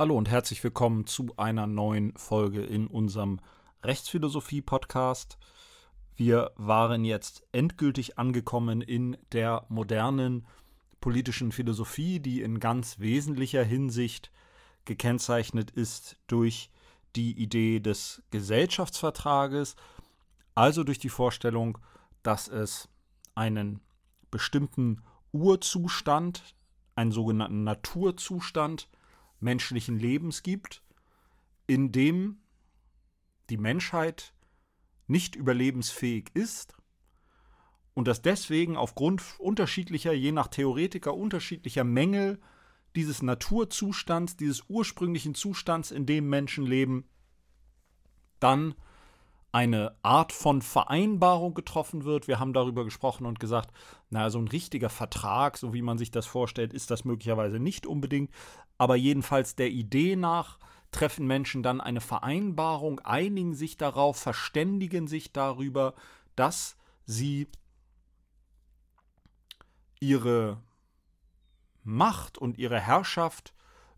Hallo und herzlich willkommen zu einer neuen Folge in unserem Rechtsphilosophie-Podcast. Wir waren jetzt endgültig angekommen in der modernen politischen Philosophie, die in ganz wesentlicher Hinsicht gekennzeichnet ist durch die Idee des Gesellschaftsvertrages, also durch die Vorstellung, dass es einen bestimmten Urzustand, einen sogenannten Naturzustand, menschlichen Lebens gibt, in dem die Menschheit nicht überlebensfähig ist und dass deswegen aufgrund unterschiedlicher, je nach Theoretiker, unterschiedlicher Mängel dieses Naturzustands, dieses ursprünglichen Zustands, in dem Menschen leben, dann eine Art von Vereinbarung getroffen wird. Wir haben darüber gesprochen und gesagt, naja, so ein richtiger Vertrag, so wie man sich das vorstellt, ist das möglicherweise nicht unbedingt. Aber jedenfalls der Idee nach treffen Menschen dann eine Vereinbarung, einigen sich darauf, verständigen sich darüber, dass sie ihre Macht und ihre Herrschaft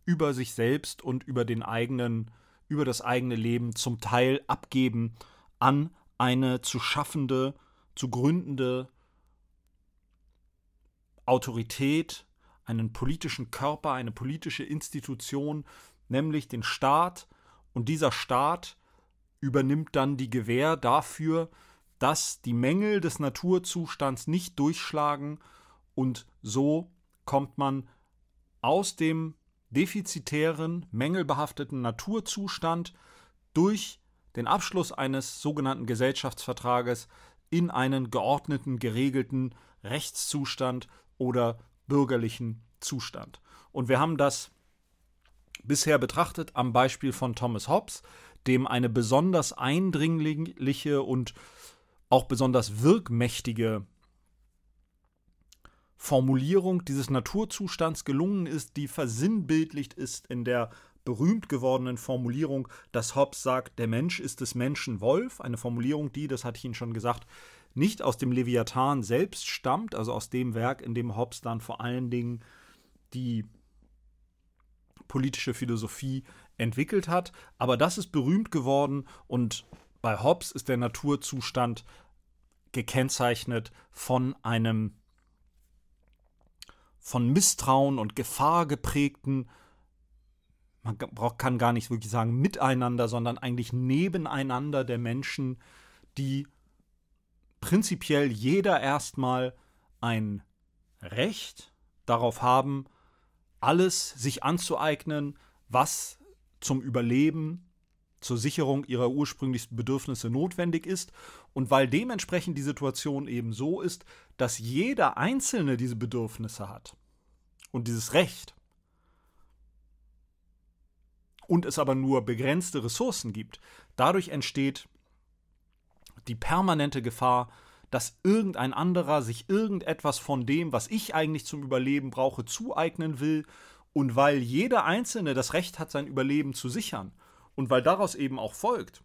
über sich selbst und über den eigenen, über das eigene Leben zum Teil abgeben an eine zu schaffende, zu gründende Autorität, einen politischen Körper, eine politische Institution, nämlich den Staat, und dieser Staat übernimmt dann die Gewähr dafür, dass die Mängel des Naturzustands nicht durchschlagen. Und so kommt man aus dem defizitären, mängelbehafteten Naturzustand durch den Abschluss eines sogenannten Gesellschaftsvertrages in einen geordneten, geregelten Rechtszustand oder bürgerlichen Zustand. Und wir haben das bisher betrachtet am Beispiel von Thomas Hobbes, dem eine besonders eindringliche und auch besonders wirkmächtige Formulierung dieses Naturzustands gelungen ist, die versinnbildlicht ist in der berühmt gewordenen Formulierung, dass Hobbes sagt, der Mensch ist des Menschen Wolf, eine Formulierung, die, das hatte ich Ihnen schon gesagt, nicht aus dem Leviathan selbst stammt, also aus dem Werk, in dem Hobbes dann vor allen Dingen die politische Philosophie entwickelt hat, aber das ist berühmt geworden und bei Hobbes ist der Naturzustand gekennzeichnet von einem von Misstrauen und Gefahr geprägten man kann gar nicht wirklich sagen miteinander, sondern eigentlich nebeneinander der Menschen, die prinzipiell jeder erstmal ein Recht darauf haben, alles sich anzueignen, was zum Überleben, zur Sicherung ihrer ursprünglichsten Bedürfnisse notwendig ist. Und weil dementsprechend die Situation eben so ist, dass jeder Einzelne diese Bedürfnisse hat und dieses Recht, und es aber nur begrenzte Ressourcen gibt, dadurch entsteht die permanente Gefahr, dass irgendein anderer sich irgendetwas von dem, was ich eigentlich zum Überleben brauche, zueignen will, und weil jeder Einzelne das Recht hat, sein Überleben zu sichern, und weil daraus eben auch folgt,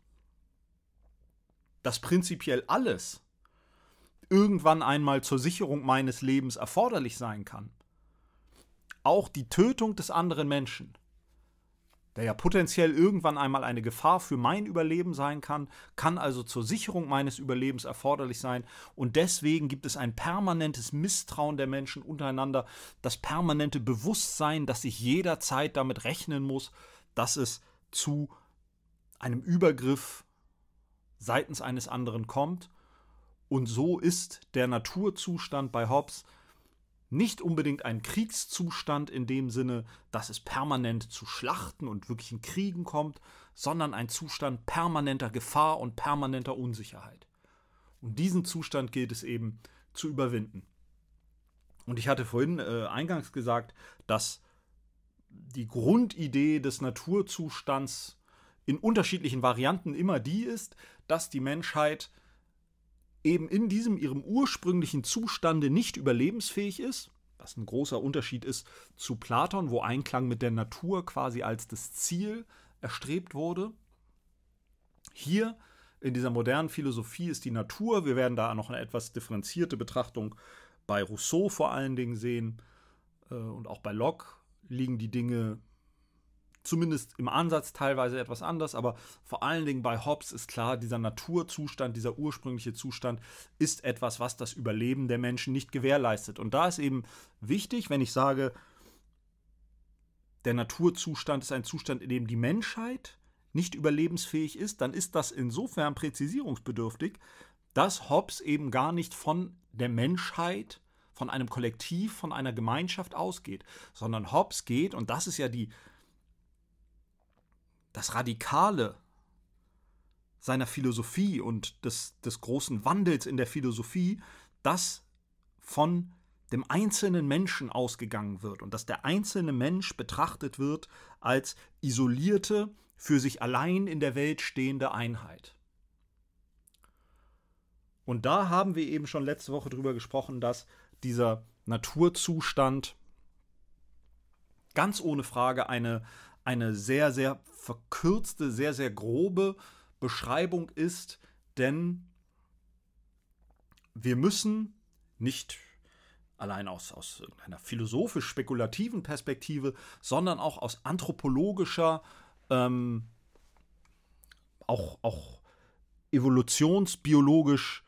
dass prinzipiell alles irgendwann einmal zur Sicherung meines Lebens erforderlich sein kann, auch die Tötung des anderen Menschen, der ja potenziell irgendwann einmal eine Gefahr für mein Überleben sein kann, kann also zur Sicherung meines Überlebens erforderlich sein. Und deswegen gibt es ein permanentes Misstrauen der Menschen untereinander, das permanente Bewusstsein, dass ich jederzeit damit rechnen muss, dass es zu einem Übergriff seitens eines anderen kommt. Und so ist der Naturzustand bei Hobbes nicht unbedingt ein Kriegszustand in dem Sinne, dass es permanent zu Schlachten und wirklichen Kriegen kommt, sondern ein Zustand permanenter Gefahr und permanenter Unsicherheit. Und diesen Zustand gilt es eben zu überwinden. Und ich hatte vorhin äh, eingangs gesagt, dass die Grundidee des Naturzustands in unterschiedlichen Varianten immer die ist, dass die Menschheit eben in diesem ihrem ursprünglichen Zustande nicht überlebensfähig ist, was ein großer Unterschied ist zu Platon, wo Einklang mit der Natur quasi als das Ziel erstrebt wurde. Hier in dieser modernen Philosophie ist die Natur, wir werden da noch eine etwas differenzierte Betrachtung bei Rousseau vor allen Dingen sehen äh, und auch bei Locke liegen die Dinge zumindest im Ansatz teilweise etwas anders, aber vor allen Dingen bei Hobbes ist klar, dieser Naturzustand, dieser ursprüngliche Zustand ist etwas, was das Überleben der Menschen nicht gewährleistet. Und da ist eben wichtig, wenn ich sage, der Naturzustand ist ein Zustand, in dem die Menschheit nicht überlebensfähig ist, dann ist das insofern präzisierungsbedürftig, dass Hobbes eben gar nicht von der Menschheit, von einem Kollektiv, von einer Gemeinschaft ausgeht, sondern Hobbes geht, und das ist ja die, das Radikale seiner Philosophie und des, des großen Wandels in der Philosophie, dass von dem einzelnen Menschen ausgegangen wird und dass der einzelne Mensch betrachtet wird als isolierte, für sich allein in der Welt stehende Einheit. Und da haben wir eben schon letzte Woche drüber gesprochen, dass dieser Naturzustand ganz ohne Frage eine, eine sehr, sehr verkürzte, sehr, sehr grobe Beschreibung ist, denn wir müssen nicht allein aus, aus einer philosophisch-spekulativen Perspektive, sondern auch aus anthropologischer ähm, auch, auch evolutionsbiologisch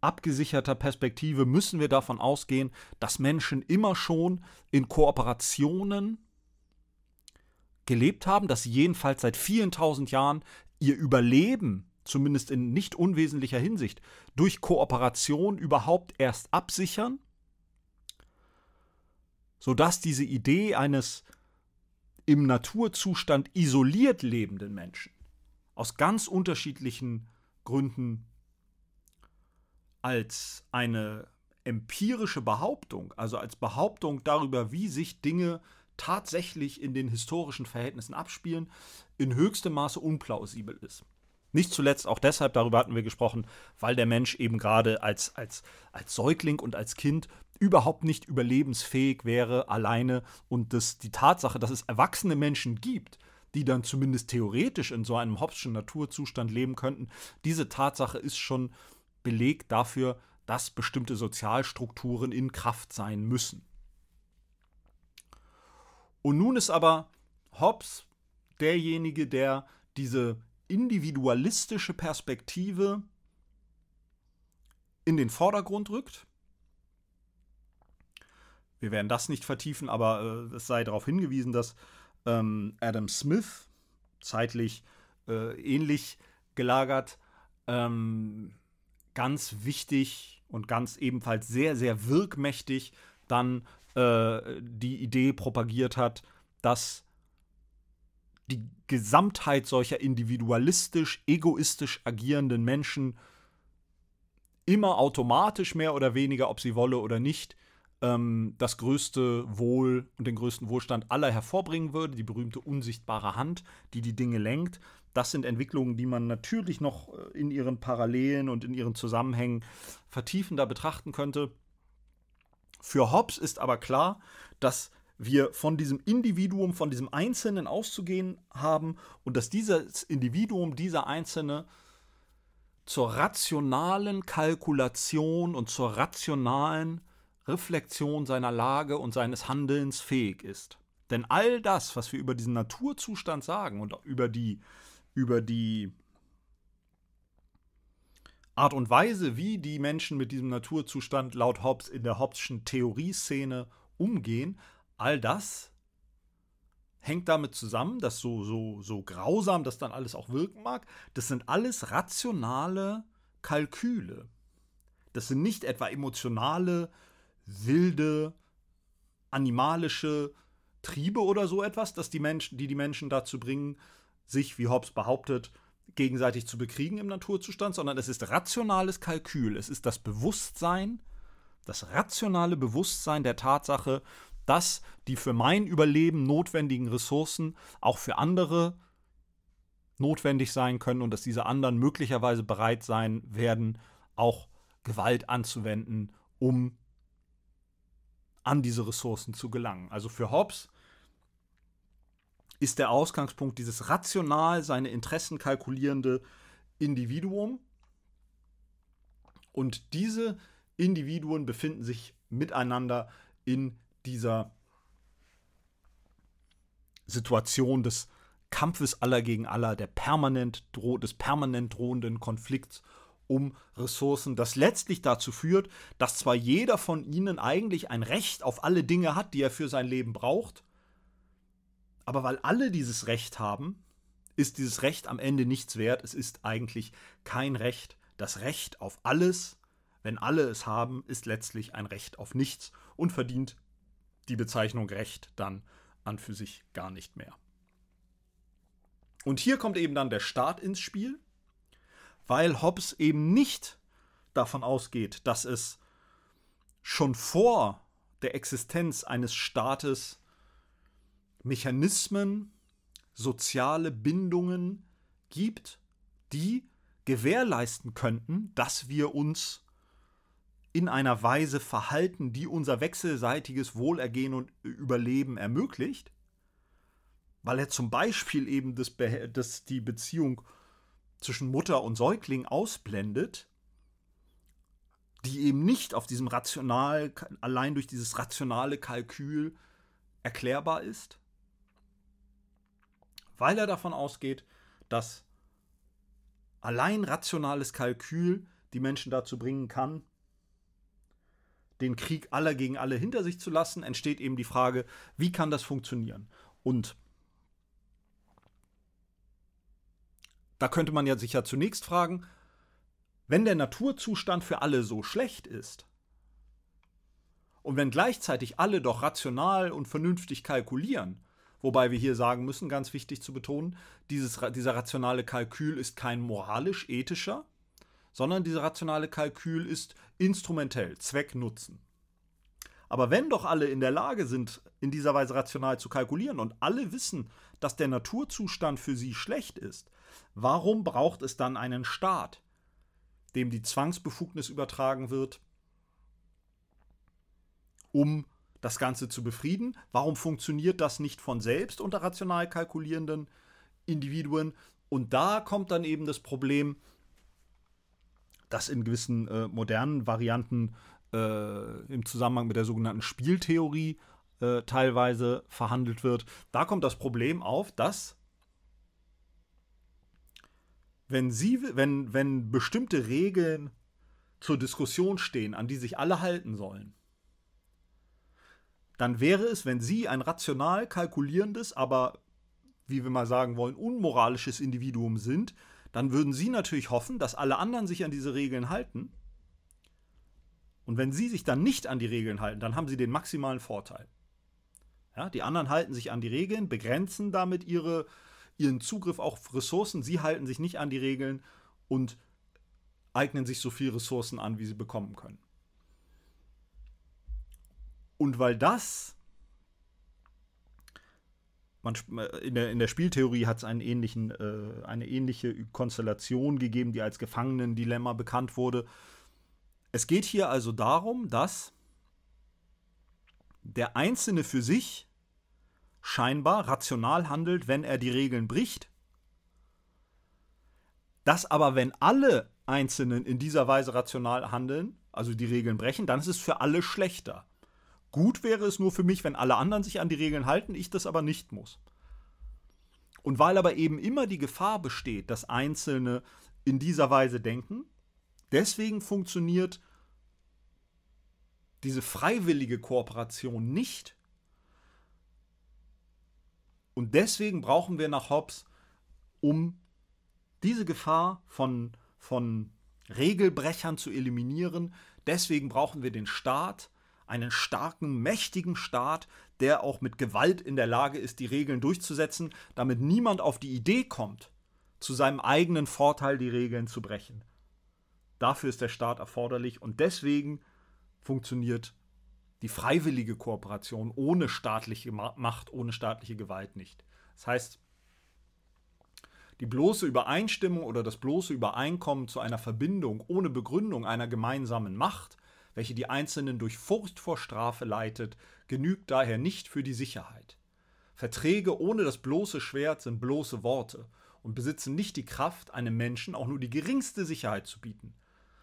abgesicherter Perspektive müssen wir davon ausgehen, dass Menschen immer schon in Kooperationen gelebt haben, dass sie jedenfalls seit vielen tausend Jahren ihr Überleben, zumindest in nicht unwesentlicher Hinsicht, durch Kooperation überhaupt erst absichern, sodass diese Idee eines im Naturzustand isoliert lebenden Menschen aus ganz unterschiedlichen Gründen als eine empirische Behauptung, also als Behauptung darüber, wie sich Dinge tatsächlich in den historischen Verhältnissen abspielen, in höchstem Maße unplausibel ist. Nicht zuletzt auch deshalb, darüber hatten wir gesprochen, weil der Mensch eben gerade als, als, als Säugling und als Kind überhaupt nicht überlebensfähig wäre alleine und das, die Tatsache, dass es erwachsene Menschen gibt, die dann zumindest theoretisch in so einem Hobbschen Naturzustand leben könnten, diese Tatsache ist schon Beleg dafür, dass bestimmte Sozialstrukturen in Kraft sein müssen. Und nun ist aber Hobbes derjenige, der diese individualistische Perspektive in den Vordergrund rückt. Wir werden das nicht vertiefen, aber äh, es sei darauf hingewiesen, dass ähm, Adam Smith, zeitlich äh, ähnlich gelagert, ähm, ganz wichtig und ganz ebenfalls sehr, sehr wirkmächtig dann äh, die Idee propagiert hat, dass die Gesamtheit solcher individualistisch, egoistisch agierenden Menschen immer automatisch mehr oder weniger, ob sie wolle oder nicht, ähm, das größte Wohl und den größten Wohlstand aller hervorbringen würde, die berühmte unsichtbare Hand, die die Dinge lenkt. Das sind Entwicklungen, die man natürlich noch äh, in ihren Parallelen und in ihren Zusammenhängen vertiefender betrachten könnte. Für Hobbes ist aber klar, dass wir von diesem Individuum, von diesem Einzelnen auszugehen haben und dass dieses Individuum, dieser Einzelne zur rationalen Kalkulation und zur rationalen Reflexion seiner Lage und seines Handelns fähig ist. Denn all das, was wir über diesen Naturzustand sagen und über die, über die Art und Weise, wie die Menschen mit diesem Naturzustand laut Hobbes in der Hobbesschen Theorieszene umgehen, all das hängt damit zusammen, dass so, so, so grausam das dann alles auch wirken mag, das sind alles rationale Kalküle. Das sind nicht etwa emotionale wilde, animalische Triebe oder so etwas, dass die Menschen, die die Menschen dazu bringen, sich, wie Hobbes behauptet, gegenseitig zu bekriegen im Naturzustand, sondern es ist rationales Kalkül, es ist das Bewusstsein, das rationale Bewusstsein der Tatsache, dass die für mein Überleben notwendigen Ressourcen auch für andere notwendig sein können und dass diese anderen möglicherweise bereit sein werden, auch Gewalt anzuwenden, um an diese Ressourcen zu gelangen. Also für Hobbes ist der Ausgangspunkt dieses rational seine Interessen kalkulierende Individuum. Und diese Individuen befinden sich miteinander in dieser Situation des Kampfes aller gegen aller, der permanent des permanent drohenden Konflikts um Ressourcen, das letztlich dazu führt, dass zwar jeder von ihnen eigentlich ein Recht auf alle Dinge hat, die er für sein Leben braucht, aber weil alle dieses Recht haben, ist dieses Recht am Ende nichts wert. Es ist eigentlich kein Recht. Das Recht auf alles, wenn alle es haben, ist letztlich ein Recht auf nichts und verdient die Bezeichnung Recht dann an für sich gar nicht mehr. Und hier kommt eben dann der Staat ins Spiel, weil Hobbes eben nicht davon ausgeht, dass es schon vor der Existenz eines Staates Mechanismen, soziale Bindungen gibt, die gewährleisten könnten, dass wir uns in einer Weise verhalten, die unser wechselseitiges Wohlergehen und Überleben ermöglicht, weil er zum Beispiel eben das, das die Beziehung zwischen Mutter und Säugling ausblendet, die eben nicht auf diesem rational, allein durch dieses rationale Kalkül erklärbar ist, weil er davon ausgeht, dass allein rationales Kalkül die Menschen dazu bringen kann, den Krieg aller gegen alle hinter sich zu lassen, entsteht eben die Frage, wie kann das funktionieren? Und da könnte man ja sich ja zunächst fragen, wenn der Naturzustand für alle so schlecht ist und wenn gleichzeitig alle doch rational und vernünftig kalkulieren, wobei wir hier sagen müssen, ganz wichtig zu betonen, dieses, dieser rationale Kalkül ist kein moralisch-ethischer, sondern dieser rationale Kalkül ist instrumentell, Zweck-Nutzen. Aber wenn doch alle in der Lage sind, in dieser Weise rational zu kalkulieren und alle wissen, dass der Naturzustand für sie schlecht ist, warum braucht es dann einen Staat, dem die Zwangsbefugnis übertragen wird, um das Ganze zu befrieden? Warum funktioniert das nicht von selbst unter rational kalkulierenden Individuen? Und da kommt dann eben das Problem, das in gewissen äh, modernen Varianten äh, im Zusammenhang mit der sogenannten Spieltheorie äh, teilweise verhandelt wird. Da kommt das Problem auf, dass wenn sie, wenn, wenn bestimmte Regeln zur Diskussion stehen, an die sich alle halten sollen, dann wäre es, wenn sie ein rational kalkulierendes, aber wie wir mal sagen wollen, unmoralisches Individuum sind, dann würden sie natürlich hoffen, dass alle anderen sich an diese Regeln halten. Und wenn sie sich dann nicht an die Regeln halten, dann haben sie den maximalen Vorteil. Ja, die anderen halten sich an die Regeln, begrenzen damit ihre, ihren Zugriff auf Ressourcen. Sie halten sich nicht an die Regeln und eignen sich so viel Ressourcen an, wie sie bekommen können. Und weil das man, äh, in, der, in der Spieltheorie hat es einen ähnlichen, äh, eine ähnliche Konstellation gegeben, die als Gefangenendilemma bekannt wurde. Es geht hier also darum, dass der Einzelne für sich scheinbar rational handelt, wenn er die Regeln bricht. Dass aber, wenn alle Einzelnen in dieser Weise rational handeln, also die Regeln brechen, dann ist es für alle schlechter. Gut wäre es nur für mich, wenn alle anderen sich an die Regeln halten, ich das aber nicht muss. Und weil aber eben immer die Gefahr besteht, dass Einzelne in dieser Weise denken, deswegen funktioniert diese freiwillige Kooperation nicht. Und deswegen brauchen wir nach Hobbes, um diese Gefahr von, von Regelbrechern zu eliminieren, deswegen brauchen wir den Staat, einen starken, mächtigen Staat, der auch mit Gewalt in der Lage ist, die Regeln durchzusetzen, damit niemand auf die Idee kommt, zu seinem eigenen Vorteil die Regeln zu brechen. Dafür ist der Staat erforderlich und deswegen funktioniert die freiwillige Kooperation ohne staatliche Macht, ohne staatliche Gewalt nicht. Das heißt, die bloße Übereinstimmung oder das bloße Übereinkommen zu einer Verbindung ohne Begründung einer gemeinsamen Macht welche die Einzelnen durch Furcht vor Strafe leitet, genügt daher nicht für die Sicherheit. Verträge ohne das bloße Schwert sind bloße Worte und besitzen nicht die Kraft, einem Menschen auch nur die geringste Sicherheit zu bieten.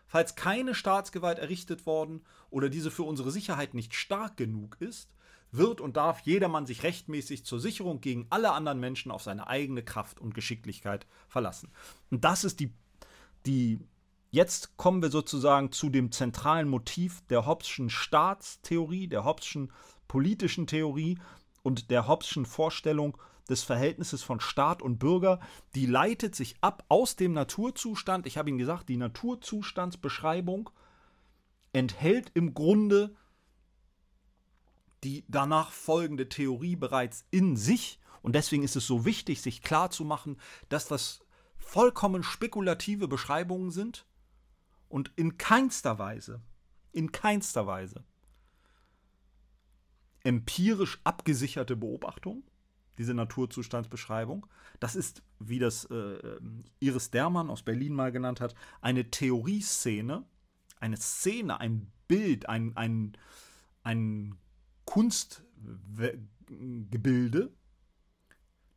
Falls keine Staatsgewalt errichtet worden oder diese für unsere Sicherheit nicht stark genug ist, wird und darf jedermann sich rechtmäßig zur Sicherung gegen alle anderen Menschen auf seine eigene Kraft und Geschicklichkeit verlassen. Und das ist die, die jetzt kommen wir sozusagen zu dem zentralen Motiv der Hobbes'schen Staatstheorie, der Hobbes'schen politischen Theorie und der Hobbes'schen Vorstellung des Verhältnisses von Staat und Bürger, die leitet sich ab aus dem Naturzustand. Ich habe Ihnen gesagt, die Naturzustandsbeschreibung enthält im Grunde die danach folgende Theorie bereits in sich. Und deswegen ist es so wichtig, sich klarzumachen, dass das vollkommen spekulative Beschreibungen sind und in keinster Weise, in keinster Weise empirisch abgesicherte Beobachtung, diese Naturzustandsbeschreibung. Das ist, wie das äh, Iris Dermann aus Berlin mal genannt hat, eine Theorieszene, eine Szene, ein Bild, ein, ein, ein Kunstgebilde,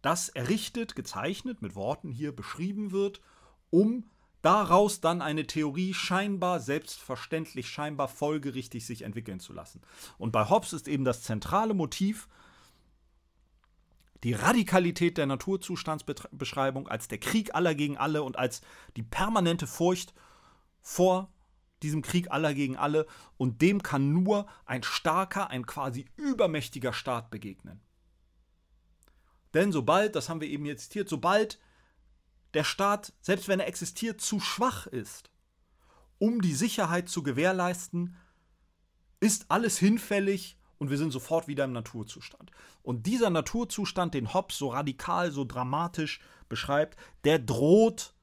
das errichtet, gezeichnet, mit Worten hier beschrieben wird, um daraus dann eine Theorie scheinbar selbstverständlich, scheinbar folgerichtig sich entwickeln zu lassen. Und bei Hobbes ist eben das zentrale Motiv die Radikalität der Naturzustandsbeschreibung als der Krieg aller gegen alle und als die permanente Furcht vor diesem Krieg aller gegen alle und dem kann nur ein starker, ein quasi übermächtiger Staat begegnen. Denn sobald, das haben wir eben jetzt zitiert, sobald der Staat, selbst wenn er existiert, zu schwach ist, um die Sicherheit zu gewährleisten, ist alles hinfällig und wir sind sofort wieder im Naturzustand. Und dieser Naturzustand, den Hobbes so radikal, so dramatisch beschreibt, der droht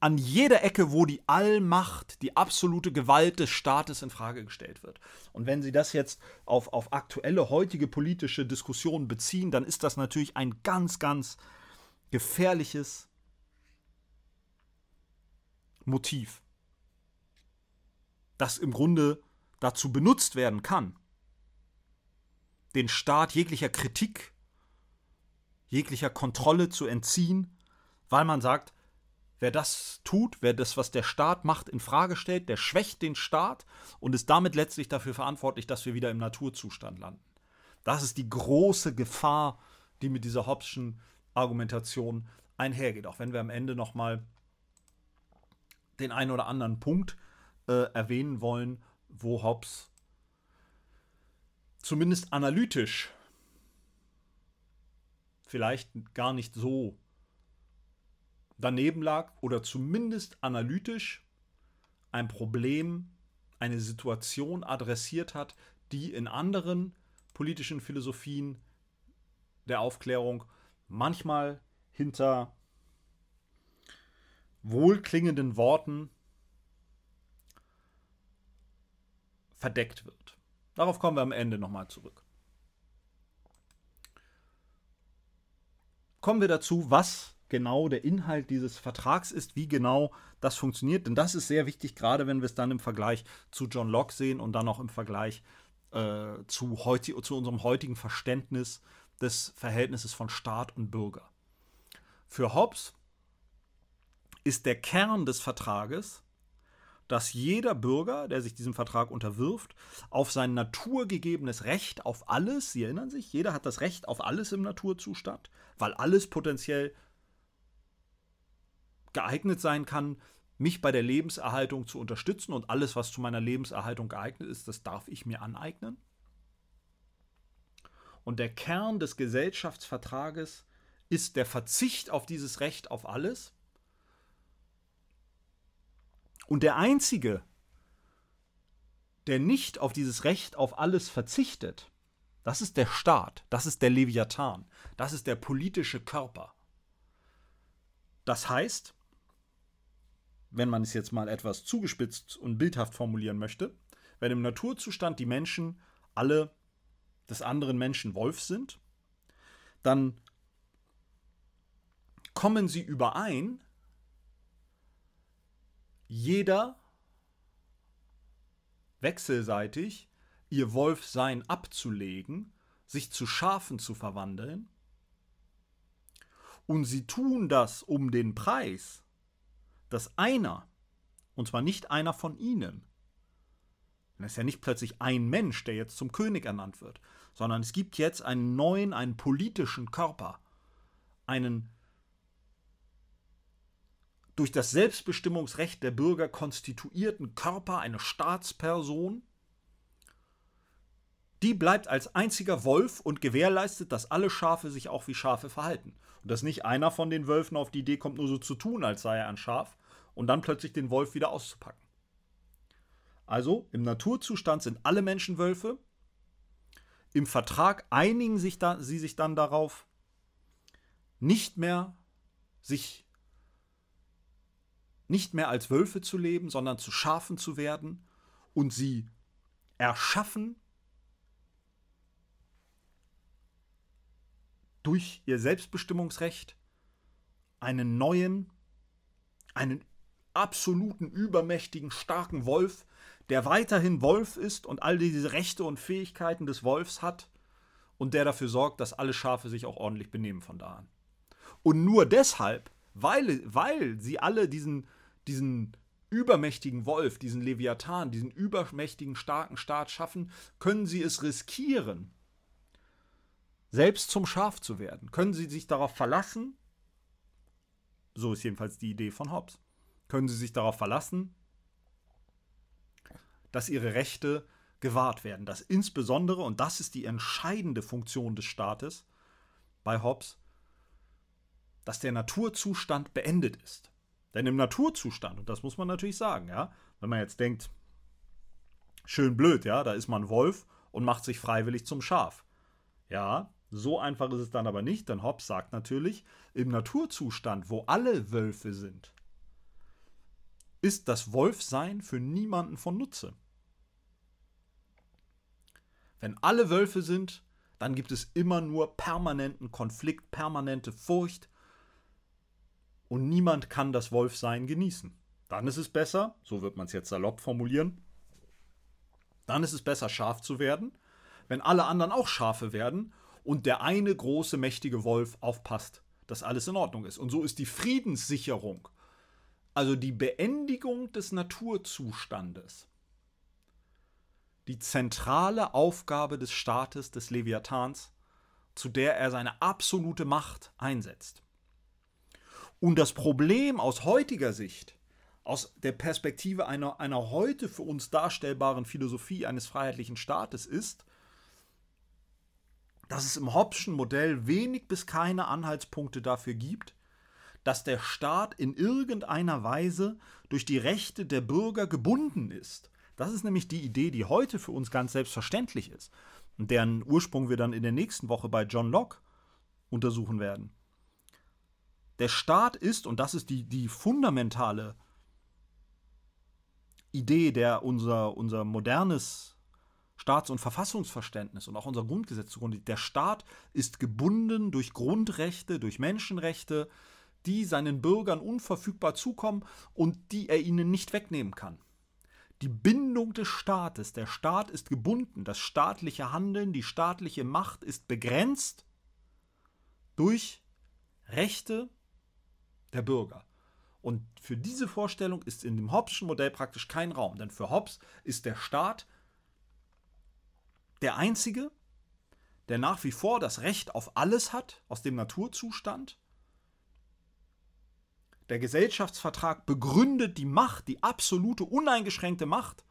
an jeder Ecke, wo die Allmacht, die absolute Gewalt des Staates in Frage gestellt wird. Und wenn Sie das jetzt auf, auf aktuelle, heutige politische Diskussionen beziehen, dann ist das natürlich ein ganz, ganz gefährliches Motiv, das im Grunde dazu benutzt werden kann, den Staat jeglicher Kritik, jeglicher Kontrolle zu entziehen, weil man sagt, wer das tut, wer das, was der Staat macht, in Frage stellt, der schwächt den Staat und ist damit letztlich dafür verantwortlich, dass wir wieder im Naturzustand landen. Das ist die große Gefahr, die mit dieser Hobbschen Argumentation einhergeht. Auch wenn wir am Ende nochmal den einen oder anderen Punkt äh, erwähnen wollen, wo Hobbes zumindest analytisch vielleicht gar nicht so daneben lag oder zumindest analytisch ein Problem, eine Situation adressiert hat, die in anderen politischen Philosophien der Aufklärung manchmal hinter wohlklingenden Worten verdeckt wird. Darauf kommen wir am Ende nochmal zurück. Kommen wir dazu, was genau der Inhalt dieses Vertrags ist, wie genau das funktioniert. Denn das ist sehr wichtig, gerade wenn wir es dann im Vergleich zu John Locke sehen und dann auch im Vergleich äh, zu, zu unserem heutigen Verständnis des Verhältnisses von Staat und Bürger. Für Hobbes ist der Kern des Vertrages, dass jeder Bürger, der sich diesem Vertrag unterwirft, auf sein naturgegebenes Recht auf alles, Sie erinnern sich, jeder hat das Recht auf alles im Naturzustand, weil alles potenziell geeignet sein kann, mich bei der Lebenserhaltung zu unterstützen und alles, was zu meiner Lebenserhaltung geeignet ist, das darf ich mir aneignen. Und der Kern des Gesellschaftsvertrages ist der Verzicht auf dieses Recht auf alles. Und der Einzige, der nicht auf dieses Recht auf alles verzichtet, das ist der Staat, das ist der Leviathan, das ist der politische Körper. Das heißt, wenn man es jetzt mal etwas zugespitzt und bildhaft formulieren möchte, wenn im Naturzustand die Menschen alle des anderen Menschen Wolf sind, dann kommen sie überein, jeder wechselseitig ihr Wolfsein abzulegen, sich zu Schafen zu verwandeln, und sie tun das um den Preis, dass einer, und zwar nicht einer von ihnen, dann ist ja nicht plötzlich ein Mensch, der jetzt zum König ernannt wird, sondern es gibt jetzt einen neuen, einen politischen Körper, einen durch das Selbstbestimmungsrecht der Bürger konstituierten Körper, eine Staatsperson, die bleibt als einziger Wolf und gewährleistet, dass alle Schafe sich auch wie Schafe verhalten. Und dass nicht einer von den Wölfen auf die Idee kommt, nur so zu tun, als sei er ein Schaf, und dann plötzlich den Wolf wieder auszupacken. Also im Naturzustand sind alle Menschen Wölfe. Im Vertrag einigen sich da, sie sich dann darauf, nicht mehr sich nicht mehr als Wölfe zu leben, sondern zu Schafen zu werden und sie erschaffen durch ihr Selbstbestimmungsrecht einen neuen, einen absoluten, übermächtigen, starken Wolf, der weiterhin Wolf ist und all diese Rechte und Fähigkeiten des Wolfs hat und der dafür sorgt, dass alle Schafe sich auch ordentlich benehmen von da an. Und nur deshalb, weil, weil sie alle diesen, diesen übermächtigen Wolf, diesen Leviathan, diesen übermächtigen, starken Staat schaffen, können sie es riskieren, selbst zum Schaf zu werden. Können sie sich darauf verlassen, so ist jedenfalls die Idee von Hobbes, können sie sich darauf verlassen, dass ihre Rechte gewahrt werden, dass insbesondere, und das ist die entscheidende Funktion des Staates bei Hobbes, dass der Naturzustand beendet ist. Denn im Naturzustand, und das muss man natürlich sagen, ja, wenn man jetzt denkt, schön blöd, ja, da ist man Wolf und macht sich freiwillig zum Schaf. Ja, so einfach ist es dann aber nicht, denn Hobbes sagt natürlich, im Naturzustand, wo alle Wölfe sind, ist das Wolfsein für niemanden von Nutze. Wenn alle Wölfe sind, dann gibt es immer nur permanenten Konflikt, permanente Furcht und niemand kann das Wolfsein genießen. Dann ist es besser, so wird man es jetzt salopp formulieren, dann ist es besser, scharf zu werden, wenn alle anderen auch Schafe werden und der eine große, mächtige Wolf aufpasst, dass alles in Ordnung ist. Und so ist die Friedenssicherung, also die Beendigung des Naturzustandes, die zentrale Aufgabe des Staates, des Leviathans, zu der er seine absolute Macht einsetzt. Und das Problem aus heutiger Sicht, aus der Perspektive einer, einer heute für uns darstellbaren Philosophie eines freiheitlichen Staates ist, dass es im Hobbschen Modell wenig bis keine Anhaltspunkte dafür gibt, dass der Staat in irgendeiner Weise durch die Rechte der Bürger gebunden ist. Das ist nämlich die Idee, die heute für uns ganz selbstverständlich ist und deren Ursprung wir dann in der nächsten Woche bei John Locke untersuchen werden. Der Staat ist, und das ist die, die fundamentale Idee, der unser, unser modernes Staats- und Verfassungsverständnis und auch unser Grundgesetz zugrunde. Der Staat ist gebunden durch Grundrechte, durch Menschenrechte, die seinen Bürgern unverfügbar zukommen und die er ihnen nicht wegnehmen kann. Die Bindung des Staates, der Staat ist gebunden, das staatliche Handeln, die staatliche Macht ist begrenzt durch Rechte der Bürger. Und für diese Vorstellung ist in dem Hobbes'schen Modell praktisch kein Raum, denn für Hobbes ist der Staat der Einzige, der nach wie vor das Recht auf alles hat aus dem Naturzustand. Der Gesellschaftsvertrag begründet die Macht, die absolute, uneingeschränkte Macht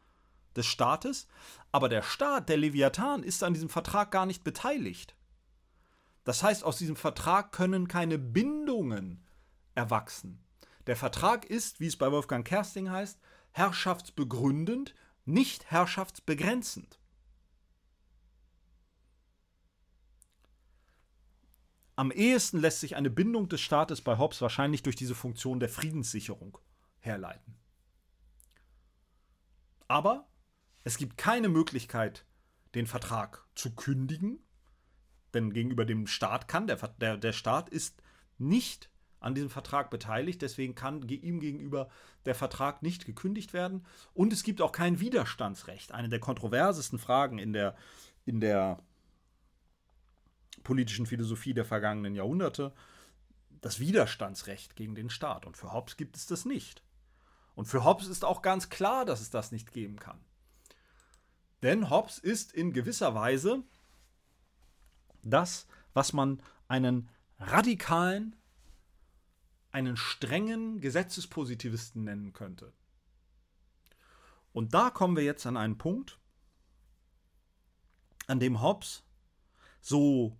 des Staates, aber der Staat, der Leviathan, ist an diesem Vertrag gar nicht beteiligt. Das heißt, aus diesem Vertrag können keine Bindungen erwachsen. Der Vertrag ist, wie es bei Wolfgang Kersting heißt, herrschaftsbegründend, nicht herrschaftsbegrenzend. Am ehesten lässt sich eine Bindung des Staates bei Hobbes wahrscheinlich durch diese Funktion der Friedenssicherung herleiten. Aber es gibt keine Möglichkeit, den Vertrag zu kündigen, denn gegenüber dem Staat kann, der, der, der Staat ist nicht an diesem Vertrag beteiligt, deswegen kann ihm gegenüber der Vertrag nicht gekündigt werden. Und es gibt auch kein Widerstandsrecht. Eine der kontroversesten Fragen in der, in der politischen Philosophie der vergangenen Jahrhunderte das Widerstandsrecht gegen den Staat. Und für Hobbes gibt es das nicht. Und für Hobbes ist auch ganz klar, dass es das nicht geben kann. Denn Hobbes ist in gewisser Weise das, was man einen radikalen, einen strengen Gesetzespositivisten nennen könnte. Und da kommen wir jetzt an einen Punkt, an dem Hobbes so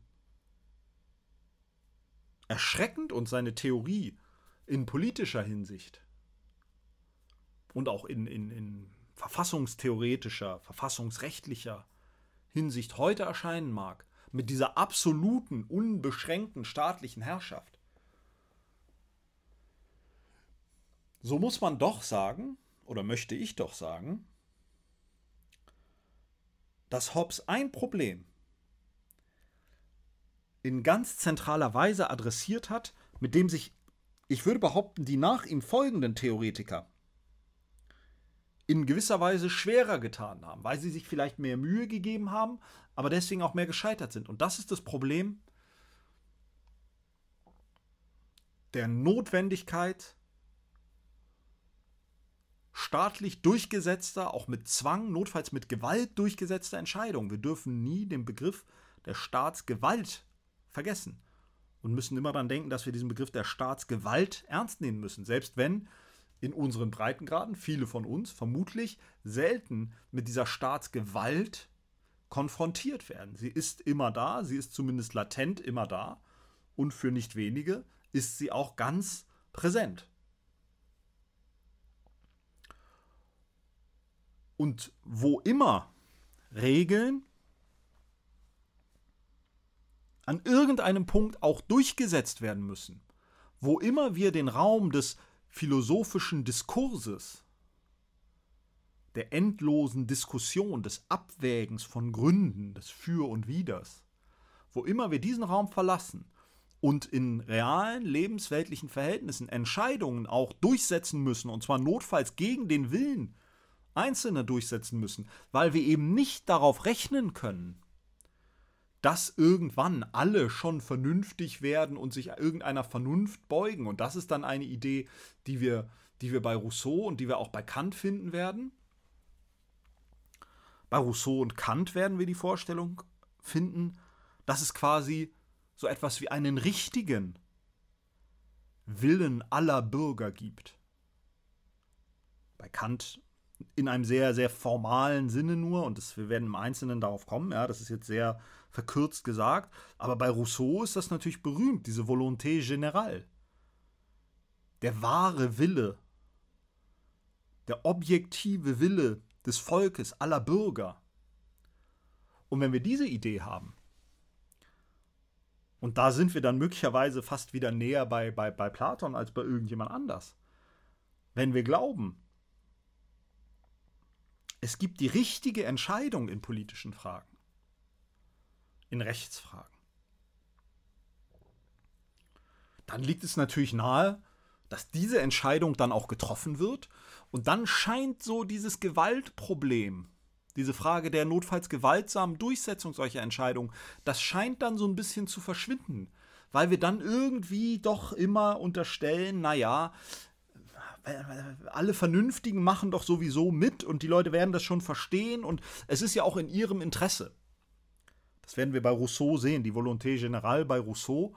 erschreckend und seine Theorie in politischer Hinsicht und auch in, in, in verfassungstheoretischer, verfassungsrechtlicher Hinsicht heute erscheinen mag, mit dieser absoluten, unbeschränkten staatlichen Herrschaft, so muss man doch sagen, oder möchte ich doch sagen, dass Hobbes ein Problem in ganz zentraler Weise adressiert hat, mit dem sich, ich würde behaupten, die nach ihm folgenden Theoretiker in gewisser Weise schwerer getan haben, weil sie sich vielleicht mehr Mühe gegeben haben, aber deswegen auch mehr gescheitert sind. Und das ist das Problem der Notwendigkeit staatlich durchgesetzter, auch mit Zwang, notfalls mit Gewalt durchgesetzter Entscheidungen. Wir dürfen nie den Begriff der Staatsgewalt vergessen und müssen immer daran denken, dass wir diesen Begriff der Staatsgewalt ernst nehmen müssen, selbst wenn in unseren Breitengraden, viele von uns vermutlich selten mit dieser Staatsgewalt konfrontiert werden. Sie ist immer da, sie ist zumindest latent immer da und für nicht wenige ist sie auch ganz präsent. Und wo immer Regeln an irgendeinem Punkt auch durchgesetzt werden müssen, wo immer wir den Raum des philosophischen Diskurses, der endlosen Diskussion, des Abwägens von Gründen, des Für und Widers, wo immer wir diesen Raum verlassen und in realen lebensweltlichen Verhältnissen Entscheidungen auch durchsetzen müssen, und zwar notfalls gegen den Willen Einzelner durchsetzen müssen, weil wir eben nicht darauf rechnen können, dass irgendwann alle schon vernünftig werden und sich irgendeiner Vernunft beugen. Und das ist dann eine Idee, die wir, die wir bei Rousseau und die wir auch bei Kant finden werden. Bei Rousseau und Kant werden wir die Vorstellung finden, dass es quasi so etwas wie einen richtigen Willen aller Bürger gibt. Bei Kant in einem sehr, sehr formalen Sinne nur, und das, wir werden im Einzelnen darauf kommen, ja, das ist jetzt sehr verkürzt gesagt. Aber bei Rousseau ist das natürlich berühmt, diese Volonté générale. Der wahre Wille, der objektive Wille des Volkes, aller Bürger. Und wenn wir diese Idee haben, und da sind wir dann möglicherweise fast wieder näher bei, bei, bei Platon als bei irgendjemand anders. Wenn wir glauben, es gibt die richtige Entscheidung in politischen Fragen, in Rechtsfragen. Dann liegt es natürlich nahe, dass diese Entscheidung dann auch getroffen wird und dann scheint so dieses Gewaltproblem, diese Frage der notfalls gewaltsamen Durchsetzung solcher Entscheidungen, das scheint dann so ein bisschen zu verschwinden, weil wir dann irgendwie doch immer unterstellen, naja, alle Vernünftigen machen doch sowieso mit und die Leute werden das schon verstehen und es ist ja auch in ihrem Interesse. Das werden wir bei Rousseau sehen. Die Volonté Générale bei Rousseau